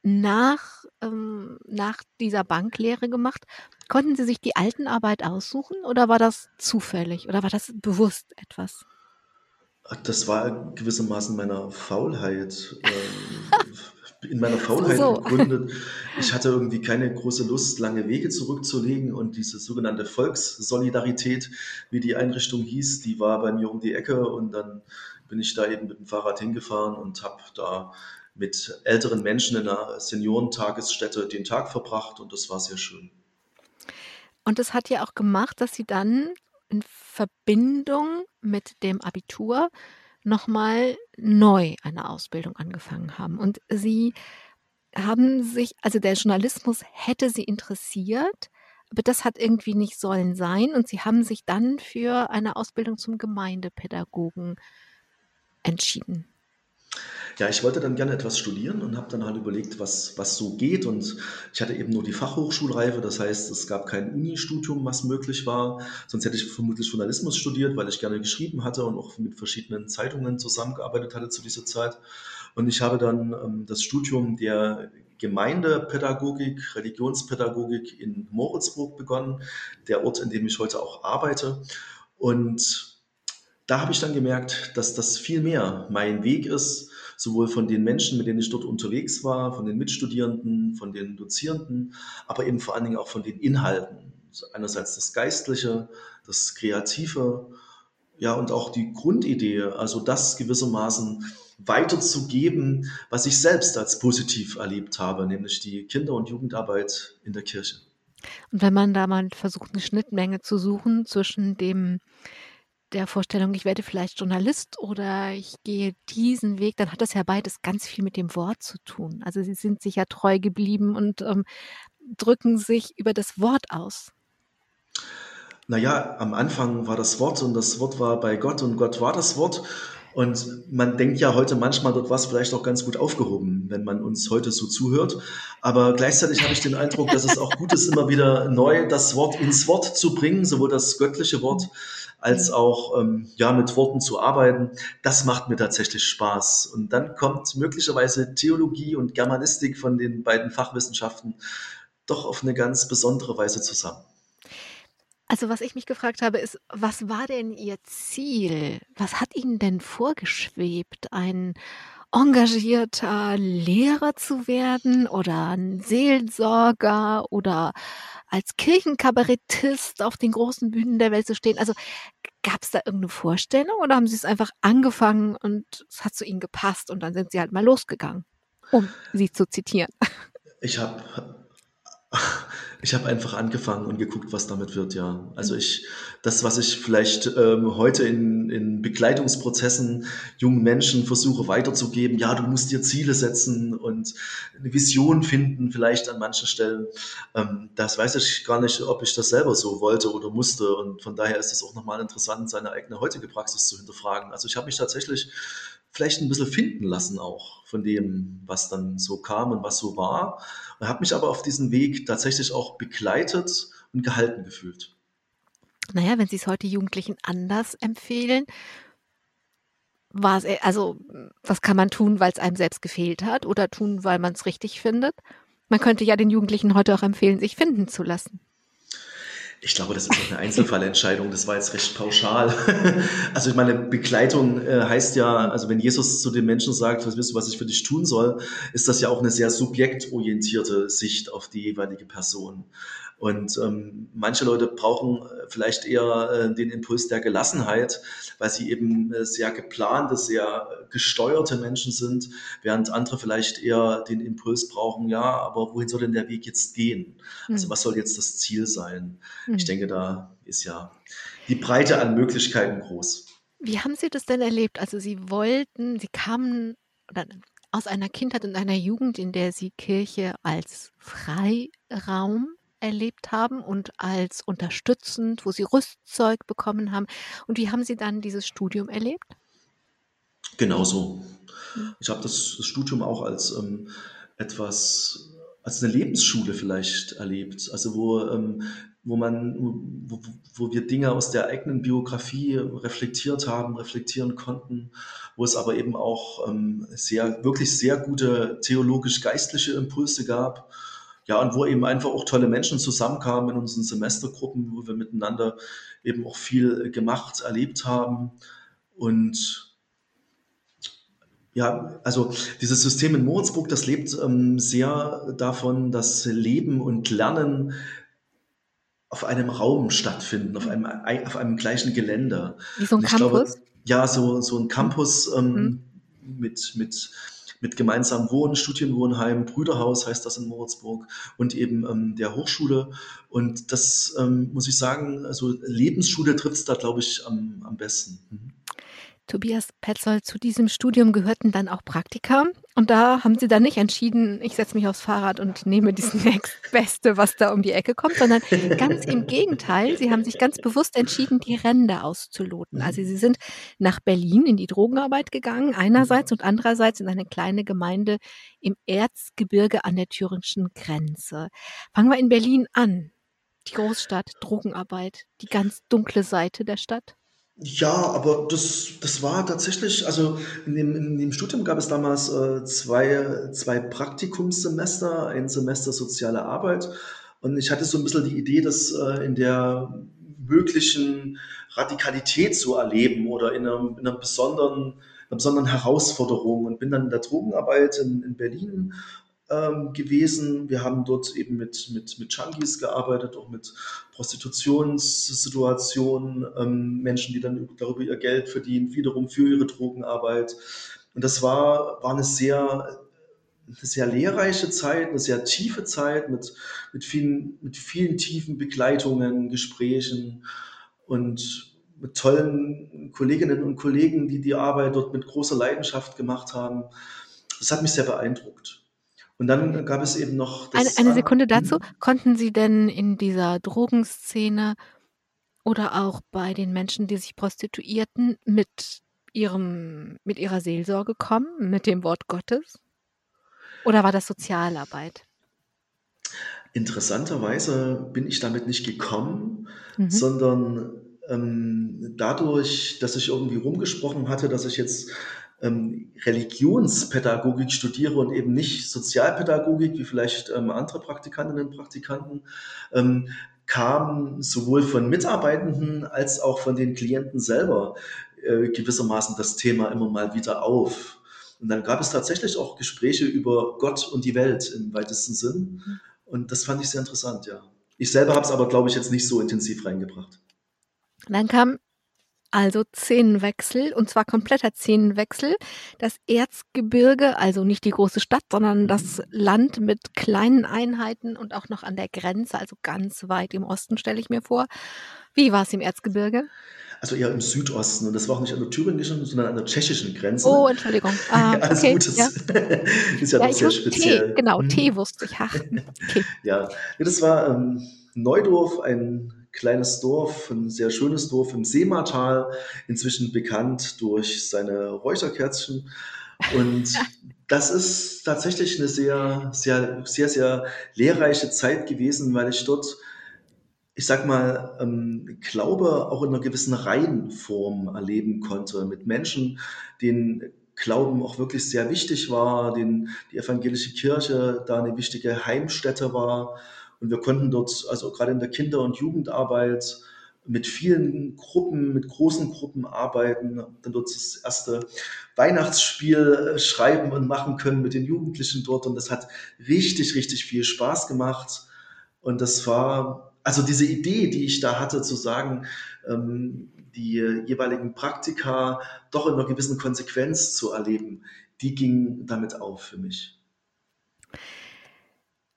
nach, ähm, nach dieser Banklehre gemacht. Konnten Sie sich die Altenarbeit aussuchen oder war das zufällig oder war das bewusst etwas? Das war gewissermaßen meiner Faulheit. Ähm, in meiner Faulheit so. begründet. Ich hatte irgendwie keine große Lust, lange Wege zurückzulegen und diese sogenannte Volkssolidarität, wie die Einrichtung hieß, die war bei mir um die Ecke und dann bin ich da eben mit dem Fahrrad hingefahren und habe da mit älteren Menschen in einer Seniorentagesstätte den Tag verbracht und das war sehr schön. Und das hat ja auch gemacht, dass Sie dann in Verbindung mit dem Abitur nochmal neu eine Ausbildung angefangen haben. Und sie haben sich, also der Journalismus hätte sie interessiert, aber das hat irgendwie nicht sollen sein. Und sie haben sich dann für eine Ausbildung zum Gemeindepädagogen entschieden. Ja, ich wollte dann gerne etwas studieren und habe dann halt überlegt, was, was so geht. Und ich hatte eben nur die Fachhochschulreife, das heißt, es gab kein Unistudium, was möglich war. Sonst hätte ich vermutlich Journalismus studiert, weil ich gerne geschrieben hatte und auch mit verschiedenen Zeitungen zusammengearbeitet hatte zu dieser Zeit. Und ich habe dann ähm, das Studium der Gemeindepädagogik, Religionspädagogik in Moritzburg begonnen, der Ort, in dem ich heute auch arbeite. Und da habe ich dann gemerkt, dass das viel mehr mein Weg ist, sowohl von den Menschen, mit denen ich dort unterwegs war, von den Mitstudierenden, von den Dozierenden, aber eben vor allen Dingen auch von den Inhalten. Einerseits das Geistliche, das Kreative, ja, und auch die Grundidee, also das gewissermaßen weiterzugeben, was ich selbst als positiv erlebt habe, nämlich die Kinder- und Jugendarbeit in der Kirche. Und wenn man da mal versucht, eine Schnittmenge zu suchen zwischen dem der Vorstellung, ich werde vielleicht Journalist oder ich gehe diesen Weg, dann hat das ja beides ganz viel mit dem Wort zu tun. Also Sie sind sich ja treu geblieben und ähm, drücken sich über das Wort aus. Naja, am Anfang war das Wort und das Wort war bei Gott und Gott war das Wort. Und man denkt ja heute manchmal, dort war es vielleicht auch ganz gut aufgehoben, wenn man uns heute so zuhört. Aber gleichzeitig habe ich den Eindruck, dass es auch gut ist, immer wieder neu das Wort ins Wort zu bringen, sowohl das göttliche Wort als auch ähm, ja mit Worten zu arbeiten. Das macht mir tatsächlich Spaß. Und dann kommt möglicherweise Theologie und Germanistik von den beiden Fachwissenschaften doch auf eine ganz besondere Weise zusammen. Also was ich mich gefragt habe, ist, was war denn Ihr Ziel? Was hat Ihnen denn vorgeschwebt? Ein engagierter Lehrer zu werden oder ein Seelsorger oder als Kirchenkabarettist auf den großen Bühnen der Welt zu stehen? Also gab es da irgendeine Vorstellung oder haben Sie es einfach angefangen und es hat zu Ihnen gepasst und dann sind Sie halt mal losgegangen, um Sie zu zitieren? Ich habe ich habe einfach angefangen und geguckt, was damit wird, ja. Also ich, das, was ich vielleicht ähm, heute in, in Begleitungsprozessen jungen Menschen versuche weiterzugeben, ja, du musst dir Ziele setzen und eine Vision finden, vielleicht an manchen Stellen. Ähm, das weiß ich gar nicht, ob ich das selber so wollte oder musste. Und von daher ist es auch nochmal interessant, seine eigene heutige Praxis zu hinterfragen. Also ich habe mich tatsächlich vielleicht ein bisschen finden lassen auch von dem, was dann so kam und was so war. Und habe mich aber auf diesem Weg tatsächlich auch begleitet und gehalten gefühlt. Naja, wenn Sie es heute Jugendlichen anders empfehlen, es, also, was kann man tun, weil es einem selbst gefehlt hat oder tun, weil man es richtig findet? Man könnte ja den Jugendlichen heute auch empfehlen, sich finden zu lassen. Ich glaube, das ist auch eine Einzelfallentscheidung. Das war jetzt recht pauschal. Also ich meine, Begleitung äh, heißt ja, also wenn Jesus zu den Menschen sagt, was wirst du, was ich für dich tun soll, ist das ja auch eine sehr subjektorientierte Sicht auf die jeweilige Person. Und ähm, manche Leute brauchen äh, vielleicht eher äh, den Impuls der Gelassenheit, weil sie eben äh, sehr geplante, sehr gesteuerte Menschen sind, während andere vielleicht eher den Impuls brauchen, ja, aber wohin soll denn der Weg jetzt gehen? Mhm. Also hm. was soll jetzt das Ziel sein? Mhm. Ich denke, da ist ja die Breite an Möglichkeiten groß. Wie haben Sie das denn erlebt? Also Sie wollten, Sie kamen aus einer Kindheit und einer Jugend, in der Sie Kirche als Freiraum erlebt haben und als unterstützend, wo Sie Rüstzeug bekommen haben. Und wie haben Sie dann dieses Studium erlebt? Genauso. Hm. Ich habe das Studium auch als ähm, etwas, als eine Lebensschule vielleicht erlebt. Also wo, ähm, wo man, wo, wo wir Dinge aus der eigenen Biografie reflektiert haben, reflektieren konnten, wo es aber eben auch ähm, sehr, wirklich sehr gute theologisch-geistliche Impulse gab ja, und wo eben einfach auch tolle Menschen zusammenkamen in unseren Semestergruppen, wo wir miteinander eben auch viel gemacht, erlebt haben. Und ja, also dieses System in Moritzburg, das lebt ähm, sehr davon, dass Leben und Lernen auf einem Raum stattfinden, auf einem, auf einem gleichen Gelände. Wie so ein Campus? Glaube, ja, so, so ein Campus ähm, mhm. mit, mit mit gemeinsamem Wohnen, Studienwohnheim, Brüderhaus heißt das in Moritzburg und eben ähm, der Hochschule. Und das ähm, muss ich sagen, also Lebensschule trifft es da, glaube ich, am, am besten. Mhm. Tobias Petzold, zu diesem Studium gehörten dann auch Praktika. Und da haben Sie dann nicht entschieden, ich setze mich aufs Fahrrad und nehme das nächstbeste, was da um die Ecke kommt, sondern ganz im Gegenteil. Sie haben sich ganz bewusst entschieden, die Ränder auszuloten. Also Sie sind nach Berlin in die Drogenarbeit gegangen, einerseits und andererseits in eine kleine Gemeinde im Erzgebirge an der thüringischen Grenze. Fangen wir in Berlin an. Die Großstadt, Drogenarbeit, die ganz dunkle Seite der Stadt. Ja, aber das, das war tatsächlich, also in dem, in dem Studium gab es damals äh, zwei, zwei Praktikumssemester, ein Semester soziale Arbeit. Und ich hatte so ein bisschen die Idee, das äh, in der möglichen Radikalität zu erleben oder in einer, in einer besonderen, einer besonderen Herausforderung und bin dann in der Drogenarbeit in, in Berlin ähm, gewesen. Wir haben dort eben mit, mit, mit Junkies gearbeitet, auch mit Prostitutionssituationen, ähm, Menschen, die dann darüber ihr Geld verdienen, wiederum für ihre Drogenarbeit. Und das war, war eine sehr, eine sehr lehrreiche Zeit, eine sehr tiefe Zeit mit, mit, vielen, mit vielen tiefen Begleitungen, Gesprächen und mit tollen Kolleginnen und Kollegen, die die Arbeit dort mit großer Leidenschaft gemacht haben. Das hat mich sehr beeindruckt. Und dann gab es eben noch das. Eine, eine Sekunde dazu. Konnten Sie denn in dieser Drogenszene oder auch bei den Menschen, die sich prostituierten, mit ihrem, mit ihrer Seelsorge kommen, mit dem Wort Gottes? Oder war das Sozialarbeit? Interessanterweise bin ich damit nicht gekommen, Mhm. sondern ähm, dadurch, dass ich irgendwie rumgesprochen hatte, dass ich jetzt Religionspädagogik studiere und eben nicht Sozialpädagogik, wie vielleicht ähm, andere Praktikantinnen und Praktikanten, ähm, kam sowohl von Mitarbeitenden als auch von den Klienten selber äh, gewissermaßen das Thema immer mal wieder auf. Und dann gab es tatsächlich auch Gespräche über Gott und die Welt im weitesten Sinn. Und das fand ich sehr interessant, ja. Ich selber habe es aber, glaube ich, jetzt nicht so intensiv reingebracht. Dann kam also Szenenwechsel, und zwar kompletter Szenenwechsel. Das Erzgebirge, also nicht die große Stadt, sondern das Land mit kleinen Einheiten und auch noch an der Grenze, also ganz weit im Osten, stelle ich mir vor. Wie war es im Erzgebirge? Also eher im Südosten. Und das war auch nicht an der thüringischen, sondern an der tschechischen Grenze. Oh, Entschuldigung. Ah, Alles okay, gut, das ja. ist ja, Ja, doch sehr speziell. Tee, genau, Mhm. Tee wusste ich. Ach, okay. Ja, Ja, das war ähm, Neudorf, ein kleines Dorf, ein sehr schönes Dorf im Seematal, inzwischen bekannt durch seine Räucherkerzchen. Und das ist tatsächlich eine sehr, sehr, sehr, sehr lehrreiche Zeit gewesen, weil ich dort, ich sag mal, ähm, Glaube auch in einer gewissen Reihenform erleben konnte, mit Menschen, denen Glauben auch wirklich sehr wichtig war, denen die evangelische Kirche da eine wichtige Heimstätte war. Und wir konnten dort, also gerade in der Kinder- und Jugendarbeit, mit vielen Gruppen, mit großen Gruppen arbeiten, dann dort das erste Weihnachtsspiel äh, schreiben und machen können mit den Jugendlichen dort. Und das hat richtig, richtig viel Spaß gemacht. Und das war, also diese Idee, die ich da hatte, zu sagen, ähm, die jeweiligen Praktika doch in einer gewissen Konsequenz zu erleben, die ging damit auf für mich.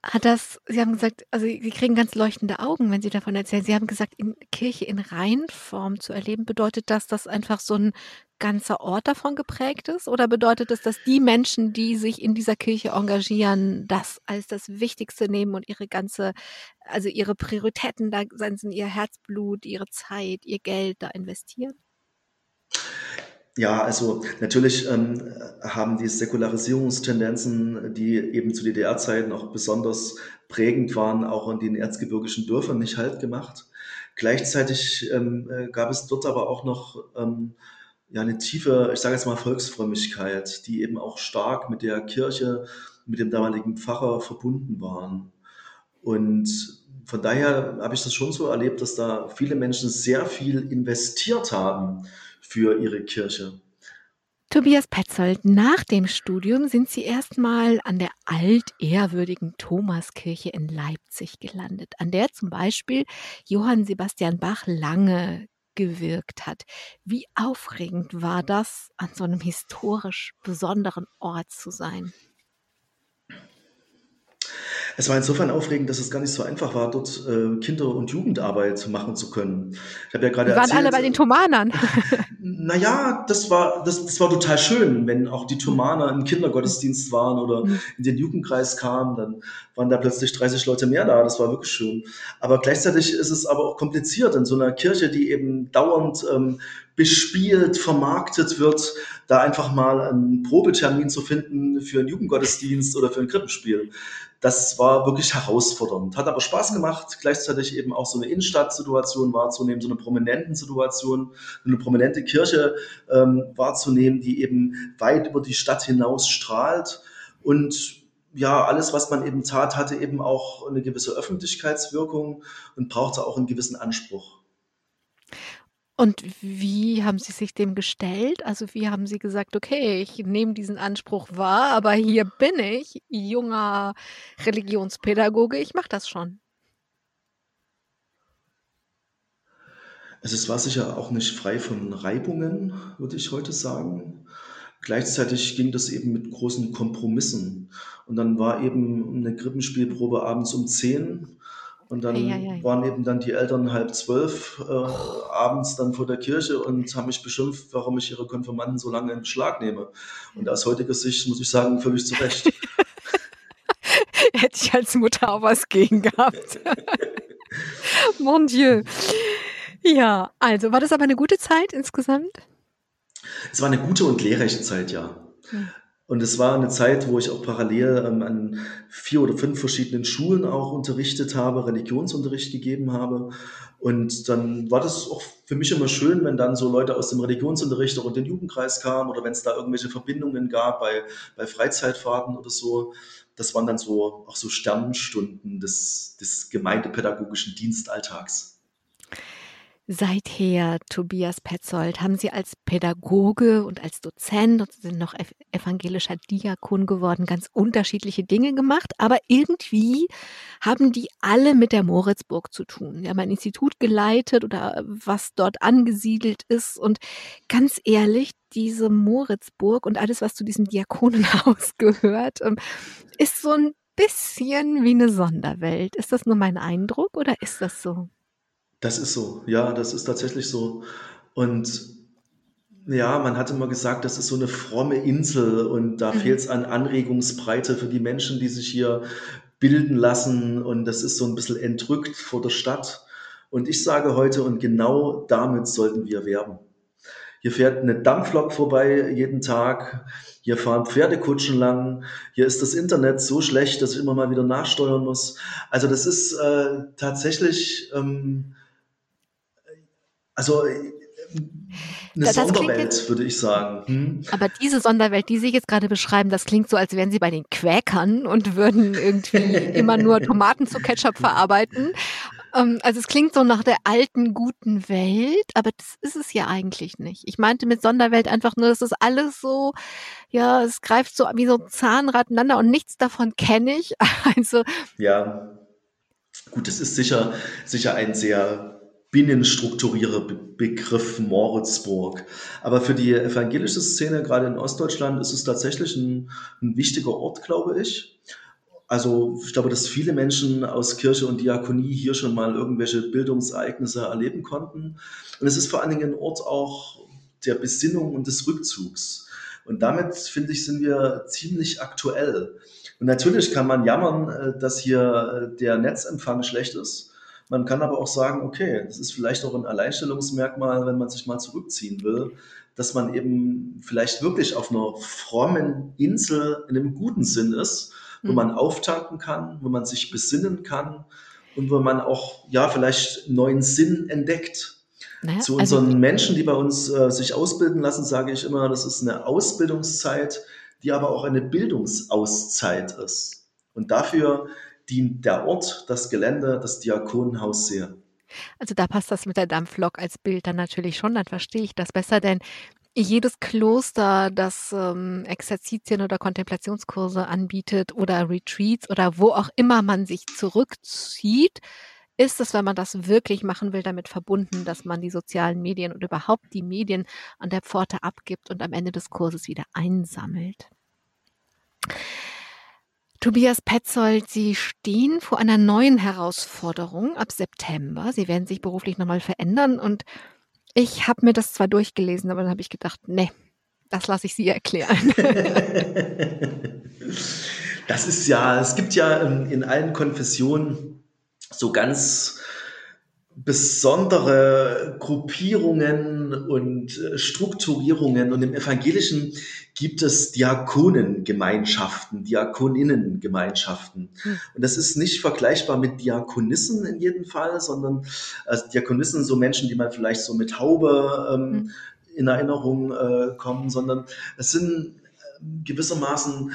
Hat das, Sie haben gesagt, also Sie kriegen ganz leuchtende Augen, wenn Sie davon erzählen. Sie haben gesagt, in Kirche in Reihenform zu erleben, bedeutet das, dass einfach so ein ganzer Ort davon geprägt ist? Oder bedeutet es, dass die Menschen, die sich in dieser Kirche engagieren, das als das Wichtigste nehmen und ihre ganze, also ihre Prioritäten da sind, ihr Herzblut, ihre Zeit, ihr Geld da investieren? Ja, also natürlich ähm, haben die Säkularisierungstendenzen, die eben zu DDR-Zeiten auch besonders prägend waren, auch in den erzgebirgischen Dörfern nicht halt gemacht. Gleichzeitig ähm, äh, gab es dort aber auch noch ähm, ja, eine tiefe, ich sage jetzt mal Volksfrömmigkeit, die eben auch stark mit der Kirche, mit dem damaligen Pfarrer verbunden waren. Und von daher habe ich das schon so erlebt, dass da viele Menschen sehr viel investiert haben für ihre Kirche. Tobias Petzold, nach dem Studium sind Sie erstmal an der altehrwürdigen Thomaskirche in Leipzig gelandet, an der zum Beispiel Johann Sebastian Bach lange gewirkt hat. Wie aufregend war das, an so einem historisch besonderen Ort zu sein? Es war insofern aufregend, dass es gar nicht so einfach war, dort äh, Kinder- und Jugendarbeit machen zu können. Ich habe ja gerade waren erzählt, alle bei den Thomanern. naja, das war, das, das war total schön, wenn auch die Thomaner im Kindergottesdienst waren oder Mhm. in den Jugendkreis kamen, dann waren da plötzlich 30 Leute mehr da. Das war wirklich schön. Aber gleichzeitig ist es aber auch kompliziert in so einer Kirche, die eben dauernd ähm, bespielt, vermarktet wird, da einfach mal einen Probetermin zu finden für einen Jugendgottesdienst oder für ein Krippenspiel. Das war wirklich herausfordernd. Hat aber Spaß gemacht, gleichzeitig eben auch so eine Innenstadtsituation wahrzunehmen, so eine prominenten Situation, eine prominente Kirche ähm, wahrzunehmen, die eben weit über die Stadt hinaus strahlt. Und ja, alles, was man eben tat, hatte eben auch eine gewisse Öffentlichkeitswirkung und brauchte auch einen gewissen Anspruch. Und wie haben Sie sich dem gestellt? Also wie haben Sie gesagt, okay, ich nehme diesen Anspruch wahr, aber hier bin ich, junger Religionspädagoge, ich mache das schon. Also es war sicher auch nicht frei von Reibungen, würde ich heute sagen. Gleichzeitig ging das eben mit großen Kompromissen. Und dann war eben eine Krippenspielprobe abends um 10 und dann Eieiei. waren eben dann die Eltern halb zwölf äh, abends dann vor der Kirche und haben mich beschimpft, warum ich ihre Konfirmanden so lange in Beschlag nehme. Und aus heutiger Sicht muss ich sagen, völlig zu Recht. Hätte ich als Mutter auch was gegen gehabt. Mon Dieu. Ja, also war das aber eine gute Zeit insgesamt? Es war eine gute und lehrreiche Zeit, ja. Hm. Und es war eine Zeit, wo ich auch parallel ähm, an vier oder fünf verschiedenen Schulen auch unterrichtet habe, Religionsunterricht gegeben habe. Und dann war das auch für mich immer schön, wenn dann so Leute aus dem Religionsunterricht auch in den Jugendkreis kamen oder wenn es da irgendwelche Verbindungen gab bei, bei Freizeitfahrten oder so. Das waren dann so auch so Sternstunden des, des gemeindepädagogischen Dienstalltags. Seither, Tobias Petzold, haben Sie als Pädagoge und als Dozent und sind noch evangelischer Diakon geworden, ganz unterschiedliche Dinge gemacht, aber irgendwie haben die alle mit der Moritzburg zu tun. Sie haben ein Institut geleitet oder was dort angesiedelt ist und ganz ehrlich, diese Moritzburg und alles, was zu diesem Diakonenhaus gehört, ähm, ist so ein bisschen wie eine Sonderwelt. Ist das nur mein Eindruck oder ist das so? Das ist so, ja, das ist tatsächlich so. Und ja, man hat immer gesagt, das ist so eine fromme Insel und da mhm. fehlt es an Anregungsbreite für die Menschen, die sich hier bilden lassen und das ist so ein bisschen entrückt vor der Stadt. Und ich sage heute, und genau damit sollten wir werben. Hier fährt eine Dampflok vorbei jeden Tag. Hier fahren Pferdekutschen lang. Hier ist das Internet so schlecht, dass ich immer mal wieder nachsteuern muss. Also das ist äh, tatsächlich ähm, also äh, eine das Sonderwelt, jetzt, würde ich sagen. Hm? Aber diese Sonderwelt, die Sie jetzt gerade beschreiben, das klingt so, als wären Sie bei den Quäkern und würden irgendwie immer nur Tomaten zu Ketchup verarbeiten. Ähm, also es klingt so nach der alten, guten Welt, aber das ist es ja eigentlich nicht. Ich meinte mit Sonderwelt einfach nur, dass das alles so, ja, es greift so wie so ein Zahnrad ineinander und nichts davon kenne ich. Also. Ja. Gut, es ist sicher, sicher ein sehr binnenstrukturierer Begriff Moritzburg. Aber für die evangelische Szene, gerade in Ostdeutschland, ist es tatsächlich ein, ein wichtiger Ort, glaube ich. Also ich glaube, dass viele Menschen aus Kirche und Diakonie hier schon mal irgendwelche Bildungsereignisse erleben konnten. Und es ist vor allen Dingen ein Ort auch der Besinnung und des Rückzugs. Und damit, finde ich, sind wir ziemlich aktuell. Und natürlich kann man jammern, äh, dass hier äh, der Netzempfang schlecht ist. Man kann aber auch sagen, okay, das ist vielleicht auch ein Alleinstellungsmerkmal, wenn man sich mal zurückziehen will, dass man eben vielleicht wirklich auf einer frommen Insel in einem guten Sinn ist, wo mhm. man auftanken kann, wo man sich besinnen kann und wo man auch, ja, vielleicht neuen Sinn entdeckt. Naja, Zu also unseren also, Menschen, die bei uns äh, sich ausbilden lassen, sage ich immer, das ist eine Ausbildungszeit, die aber auch eine Bildungsauszeit ist. Und dafür dient der Ort, das Gelände, das Diakonenhaus sehr. Also da passt das mit der Dampflok als Bild dann natürlich schon, dann verstehe ich das besser, denn jedes Kloster, das ähm, Exerzitien oder Kontemplationskurse anbietet oder Retreats oder wo auch immer man sich zurückzieht, ist es, wenn man das wirklich machen will, damit verbunden, dass man die sozialen Medien und überhaupt die Medien an der Pforte abgibt und am Ende des Kurses wieder einsammelt. Tobias Petzold, Sie stehen vor einer neuen Herausforderung ab September. Sie werden sich beruflich nochmal verändern und ich habe mir das zwar durchgelesen, aber dann habe ich gedacht, nee, das lasse ich Sie erklären. das ist ja, es gibt ja in allen Konfessionen so ganz besondere Gruppierungen und äh, Strukturierungen. Und im Evangelischen gibt es Diakonengemeinschaften, Diakoninnengemeinschaften. Hm. Und das ist nicht vergleichbar mit Diakonissen in jedem Fall, sondern also Diakonissen so Menschen, die man vielleicht so mit Haube ähm, hm. in Erinnerung äh, kommen, sondern es sind äh, gewissermaßen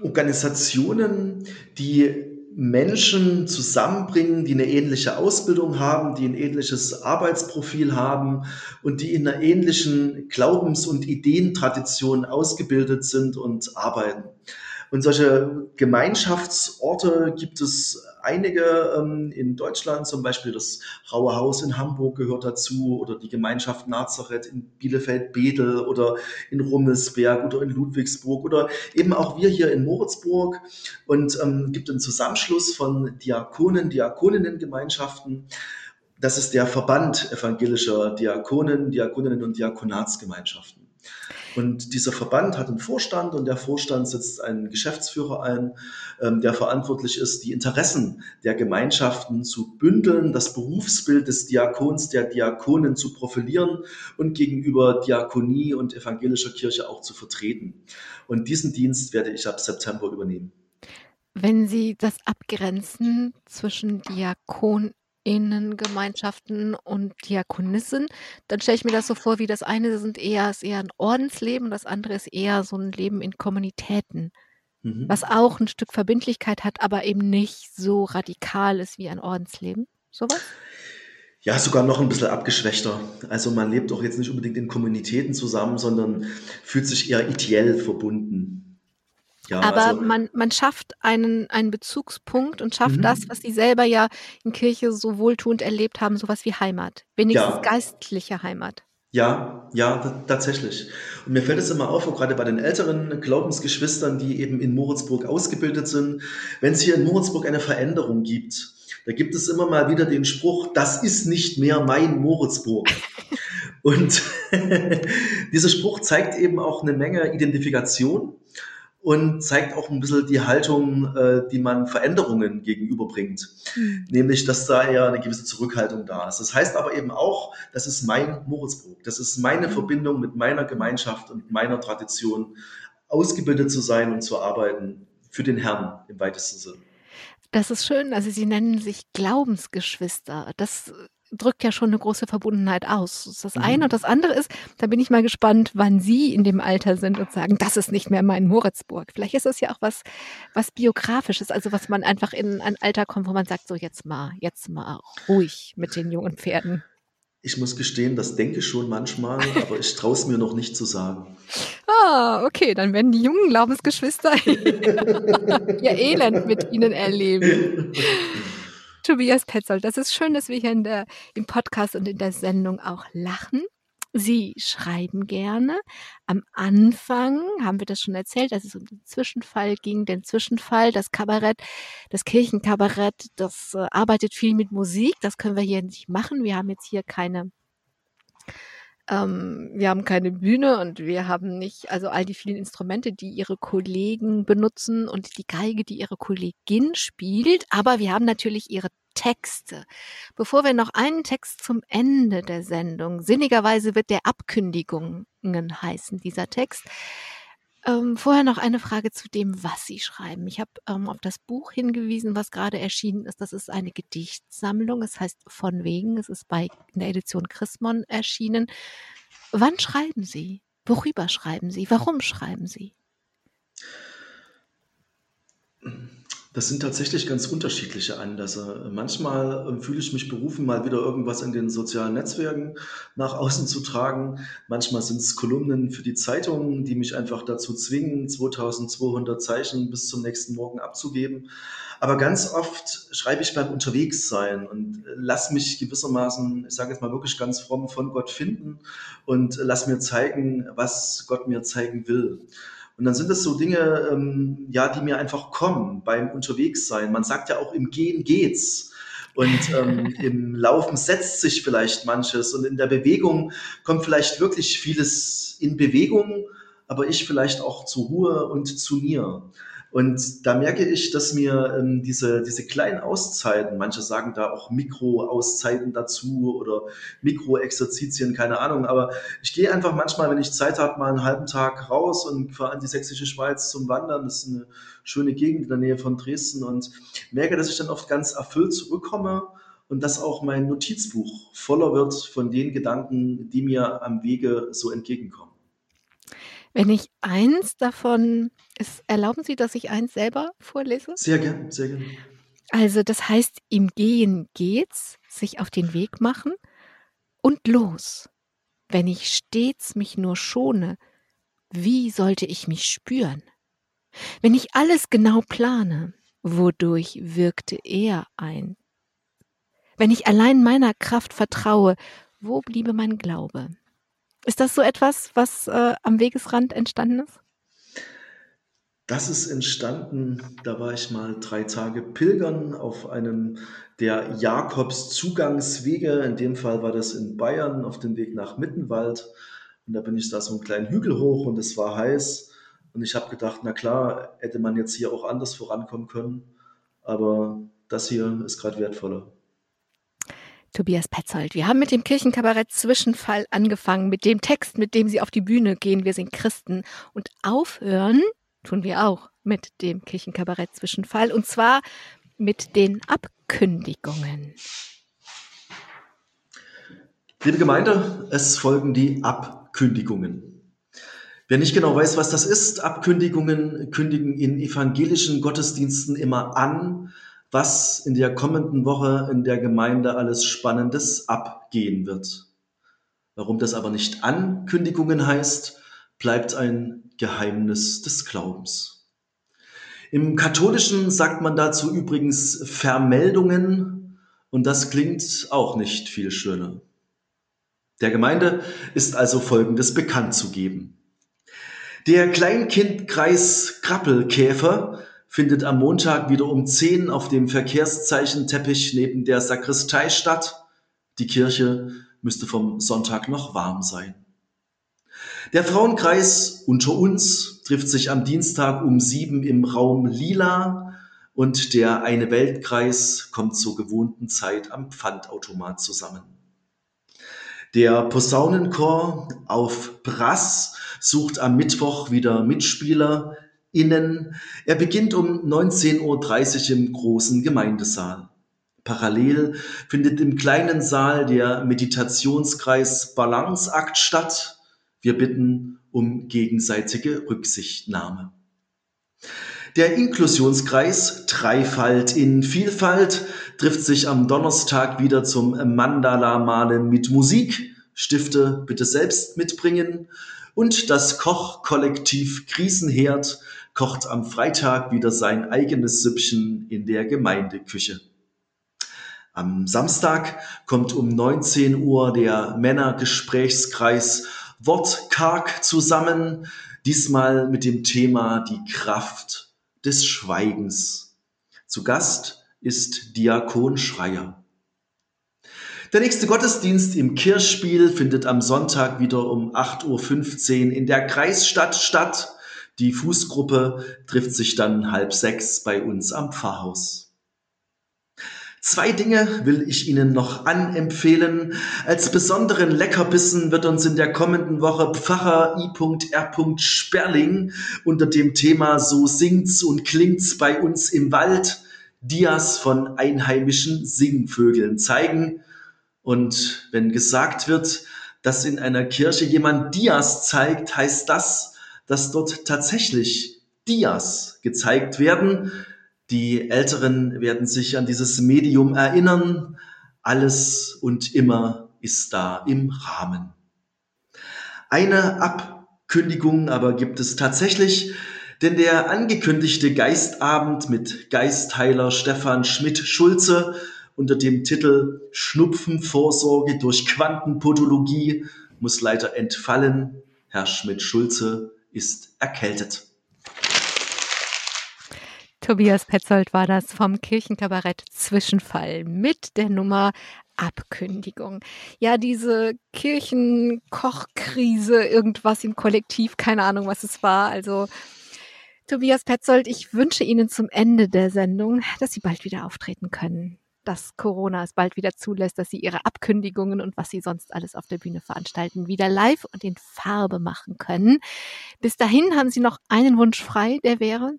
Organisationen, die Menschen zusammenbringen, die eine ähnliche Ausbildung haben, die ein ähnliches Arbeitsprofil haben und die in einer ähnlichen Glaubens- und Ideentradition ausgebildet sind und arbeiten. Und solche Gemeinschaftsorte gibt es einige ähm, in Deutschland, zum Beispiel das Raue Haus in Hamburg gehört dazu oder die Gemeinschaft Nazareth in Bielefeld-Bedel oder in Rummelsberg oder in Ludwigsburg oder eben auch wir hier in Moritzburg und ähm, gibt einen Zusammenschluss von Diakonen, Diakoninnengemeinschaften. Das ist der Verband evangelischer Diakonen, Diakoninnen und Diakonatsgemeinschaften. Und dieser Verband hat einen Vorstand und der Vorstand setzt einen Geschäftsführer ein, ähm, der verantwortlich ist, die Interessen der Gemeinschaften zu bündeln, das Berufsbild des Diakons, der Diakonen zu profilieren und gegenüber Diakonie und evangelischer Kirche auch zu vertreten. Und diesen Dienst werde ich ab September übernehmen. Wenn Sie das abgrenzen zwischen Diakoninnengemeinschaften und Diakonissen, dann stelle ich mir das so vor, wie das eine sind eher, ist eher ein Ordensleben, das andere ist eher so ein Leben in Kommunitäten, mhm. was auch ein Stück Verbindlichkeit hat, aber eben nicht so radikal ist wie ein Ordensleben. Sowas? Ja, sogar noch ein bisschen abgeschwächter. Also man lebt auch jetzt nicht unbedingt in Kommunitäten zusammen, sondern fühlt sich eher ideell verbunden. Ja, Aber also, man, man schafft einen, einen Bezugspunkt und schafft mhm. das, was sie selber ja in Kirche so wohltuend erlebt haben, sowas wie Heimat. Wenigstens ja. geistliche Heimat. Ja, ja, tatsächlich. Und mir fällt es immer auf, gerade bei den älteren Glaubensgeschwistern, die eben in Moritzburg ausgebildet sind, wenn es hier in Moritzburg eine Veränderung gibt, da gibt es immer mal wieder den Spruch, das ist nicht mehr mein Moritzburg. Und dieser Spruch zeigt eben auch eine Menge Identifikation und zeigt auch ein bisschen die Haltung, äh, die man Veränderungen gegenüberbringt. Mhm. Nämlich, dass da eher eine gewisse Zurückhaltung da ist. Das heißt aber eben auch, das ist mein Moritzburg. Das ist meine mhm. Verbindung mit meiner Gemeinschaft und meiner Tradition, ausgebildet zu sein und zu arbeiten für den Herrn im weitesten Sinne. Das ist schön. Also Sie nennen sich Glaubensgeschwister. Das drückt ja schon eine große Verbundenheit aus. Das ist das eine. Mhm. Und das andere ist, da bin ich mal gespannt, wann Sie in dem Alter sind und sagen, das ist nicht mehr mein Moritzburg. Vielleicht ist das ja auch was, was biografisches, also was man einfach in ein Alter kommt, wo man sagt, so jetzt mal, jetzt mal ruhig mit den jungen Pferden. Ich muss gestehen, das denke ich schon manchmal, aber ich traue es mir noch nicht zu sagen. Ah, okay, dann werden die jungen Glaubensgeschwister ihr Elend mit ihnen erleben. Tobias Petzold, das ist schön, dass wir hier in der, im Podcast und in der Sendung auch lachen. Sie schreiben gerne. Am Anfang haben wir das schon erzählt, dass es um den Zwischenfall ging, den Zwischenfall, das Kabarett, das Kirchenkabarett, das äh, arbeitet viel mit Musik. Das können wir hier nicht machen. Wir haben jetzt hier keine ähm, wir haben keine Bühne und wir haben nicht, also all die vielen Instrumente, die ihre Kollegen benutzen und die Geige, die ihre Kollegin spielt. Aber wir haben natürlich ihre Texte. Bevor wir noch einen Text zum Ende der Sendung, sinnigerweise wird der Abkündigungen heißen, dieser Text. Ähm, vorher noch eine Frage zu dem, was Sie schreiben. Ich habe ähm, auf das Buch hingewiesen, was gerade erschienen ist. Das ist eine Gedichtsammlung. Es heißt Von wegen. Es ist bei in der Edition Chrismon erschienen. Wann schreiben Sie? Worüber schreiben Sie? Warum schreiben Sie? Das sind tatsächlich ganz unterschiedliche Anlässe. Manchmal äh, fühle ich mich berufen, mal wieder irgendwas in den sozialen Netzwerken nach außen zu tragen. Manchmal sind es Kolumnen für die Zeitungen, die mich einfach dazu zwingen, 2200 Zeichen bis zum nächsten Morgen abzugeben. Aber ganz oft schreibe ich beim Unterwegssein und lass mich gewissermaßen, ich sage jetzt mal wirklich ganz fromm, von Gott finden und lass mir zeigen, was Gott mir zeigen will. Und dann sind das so Dinge, ähm, ja, die mir einfach kommen beim Unterwegssein. Man sagt ja auch, im Gehen geht's. Und ähm, im Laufen setzt sich vielleicht manches und in der Bewegung kommt vielleicht wirklich vieles in Bewegung, aber ich vielleicht auch zur Ruhe und zu mir. Und da merke ich, dass mir ähm, diese, diese kleinen Auszeiten, manche sagen da auch Mikro-Auszeiten dazu oder Mikro-Exerzitien, keine Ahnung, aber ich gehe einfach manchmal, wenn ich Zeit habe, mal einen halben Tag raus und fahre in die sächsische Schweiz zum Wandern. Das ist eine schöne Gegend in der Nähe von Dresden und merke, dass ich dann oft ganz erfüllt zurückkomme und dass auch mein Notizbuch voller wird von den Gedanken, die mir am Wege so entgegenkommen. Wenn ich eins davon, ist, erlauben Sie, dass ich eins selber vorlese? Sehr gern, sehr gern. Also das heißt, im Gehen geht's, sich auf den Weg machen und los. Wenn ich stets mich nur schone, wie sollte ich mich spüren? Wenn ich alles genau plane, wodurch wirkte er ein? Wenn ich allein meiner Kraft vertraue, wo bliebe mein Glaube? Ist das so etwas, was äh, am Wegesrand entstanden ist? Das ist entstanden, da war ich mal drei Tage pilgern auf einem der Jakobszugangswege. In dem Fall war das in Bayern auf dem Weg nach Mittenwald. Und da bin ich da so einen kleinen Hügel hoch und es war heiß. Und ich habe gedacht, na klar, hätte man jetzt hier auch anders vorankommen können. Aber das hier ist gerade wertvoller. Tobias Petzold. Wir haben mit dem Kirchenkabarett Zwischenfall angefangen, mit dem Text, mit dem Sie auf die Bühne gehen, wir sind Christen. Und aufhören tun wir auch mit dem Kirchenkabarett Zwischenfall, und zwar mit den Abkündigungen. Liebe Gemeinde, es folgen die Abkündigungen. Wer nicht genau weiß, was das ist, Abkündigungen kündigen in evangelischen Gottesdiensten immer an, was in der kommenden Woche in der Gemeinde alles Spannendes abgehen wird. Warum das aber nicht Ankündigungen heißt, bleibt ein Geheimnis des Glaubens. Im Katholischen sagt man dazu übrigens Vermeldungen und das klingt auch nicht viel schöner. Der Gemeinde ist also Folgendes bekannt zu geben. Der Kleinkindkreis Krabbelkäfer findet am Montag wieder um 10 auf dem Verkehrszeichen-Teppich neben der Sakristei statt. Die Kirche müsste vom Sonntag noch warm sein. Der Frauenkreis unter uns trifft sich am Dienstag um 7 im Raum Lila und der Eine Weltkreis kommt zur gewohnten Zeit am Pfandautomat zusammen. Der Posaunenchor auf Brass sucht am Mittwoch wieder Mitspieler, innen. Er beginnt um 19.30 Uhr im großen Gemeindesaal. Parallel findet im kleinen Saal der Meditationskreis Balanceakt statt. Wir bitten um gegenseitige Rücksichtnahme. Der Inklusionskreis Dreifalt in Vielfalt trifft sich am Donnerstag wieder zum Mandala-Malen mit Musik. Stifte bitte selbst mitbringen. Und das Kochkollektiv Krisenherd kocht am Freitag wieder sein eigenes Süppchen in der Gemeindeküche. Am Samstag kommt um 19 Uhr der Männergesprächskreis Wortkarg zusammen, diesmal mit dem Thema die Kraft des Schweigens. Zu Gast ist Diakon Schreier. Der nächste Gottesdienst im Kirchspiel findet am Sonntag wieder um 8.15 Uhr in der Kreisstadt statt. Die Fußgruppe trifft sich dann halb sechs bei uns am Pfarrhaus. Zwei Dinge will ich Ihnen noch anempfehlen. Als besonderen Leckerbissen wird uns in der kommenden Woche Pfarrer I.R. Sperling unter dem Thema So singt's und klingt's bei uns im Wald Dias von einheimischen Singvögeln zeigen. Und wenn gesagt wird, dass in einer Kirche jemand Dias zeigt, heißt das, dass dort tatsächlich Dias gezeigt werden. Die Älteren werden sich an dieses Medium erinnern. Alles und immer ist da im Rahmen. Eine Abkündigung aber gibt es tatsächlich, denn der angekündigte Geistabend mit Geistheiler Stefan Schmidt-Schulze unter dem Titel Schnupfenvorsorge durch Quantenpodologie muss leider entfallen. Herr Schmidt-Schulze ist erkältet. Tobias Petzold war das vom Kirchenkabarett Zwischenfall mit der Nummer Abkündigung. Ja, diese Kirchenkochkrise, irgendwas im Kollektiv, keine Ahnung, was es war. Also Tobias Petzold, ich wünsche Ihnen zum Ende der Sendung, dass Sie bald wieder auftreten können dass Corona es bald wieder zulässt, dass sie ihre Abkündigungen und was sie sonst alles auf der Bühne veranstalten, wieder live und in Farbe machen können. Bis dahin haben Sie noch einen Wunsch frei, der wäre?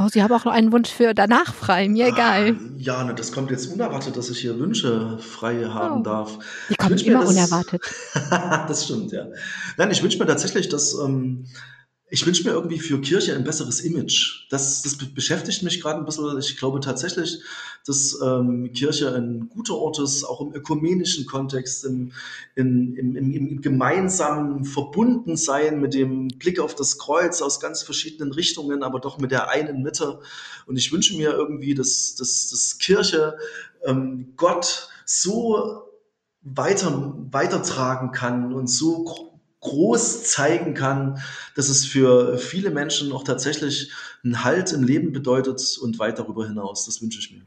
Oh, Sie haben auch noch einen Wunsch für danach frei, mir ah, egal. Ja, ne, das kommt jetzt unerwartet, dass ich hier Wünsche frei haben oh. darf. Die kommen immer das, unerwartet. das stimmt, ja. Nein, ich wünsche mir tatsächlich, dass ähm, ich wünsche mir irgendwie für Kirche ein besseres Image. Das, das beschäftigt mich gerade ein bisschen. Ich glaube tatsächlich, dass ähm, Kirche ein guter Ort ist, auch im ökumenischen Kontext, im, im, im, im gemeinsamen Verbundensein mit dem Blick auf das Kreuz aus ganz verschiedenen Richtungen, aber doch mit der einen Mitte. Und ich wünsche mir irgendwie, dass, dass, dass Kirche ähm, Gott so weiter, weitertragen kann und so groß zeigen kann, dass es für viele Menschen auch tatsächlich einen Halt im Leben bedeutet und weit darüber hinaus. Das wünsche ich mir.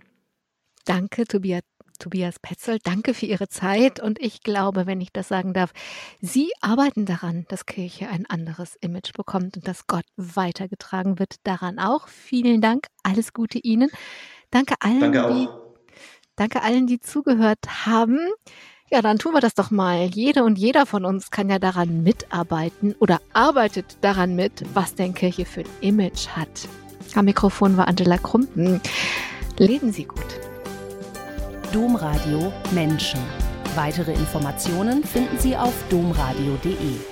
Danke, Tobias. Tobias Petzold, danke für Ihre Zeit. Und ich glaube, wenn ich das sagen darf, Sie arbeiten daran, dass Kirche ein anderes Image bekommt und dass Gott weitergetragen wird. Daran auch. Vielen Dank. Alles Gute Ihnen. Danke allen, Danke die, danke allen, die zugehört haben. Ja, dann tun wir das doch mal. Jede und jeder von uns kann ja daran mitarbeiten oder arbeitet daran mit, was denn Kirche für ein Image hat. Am Mikrofon war Angela Krumpen. Leben Sie gut. Domradio Menschen. Weitere Informationen finden Sie auf domradio.de.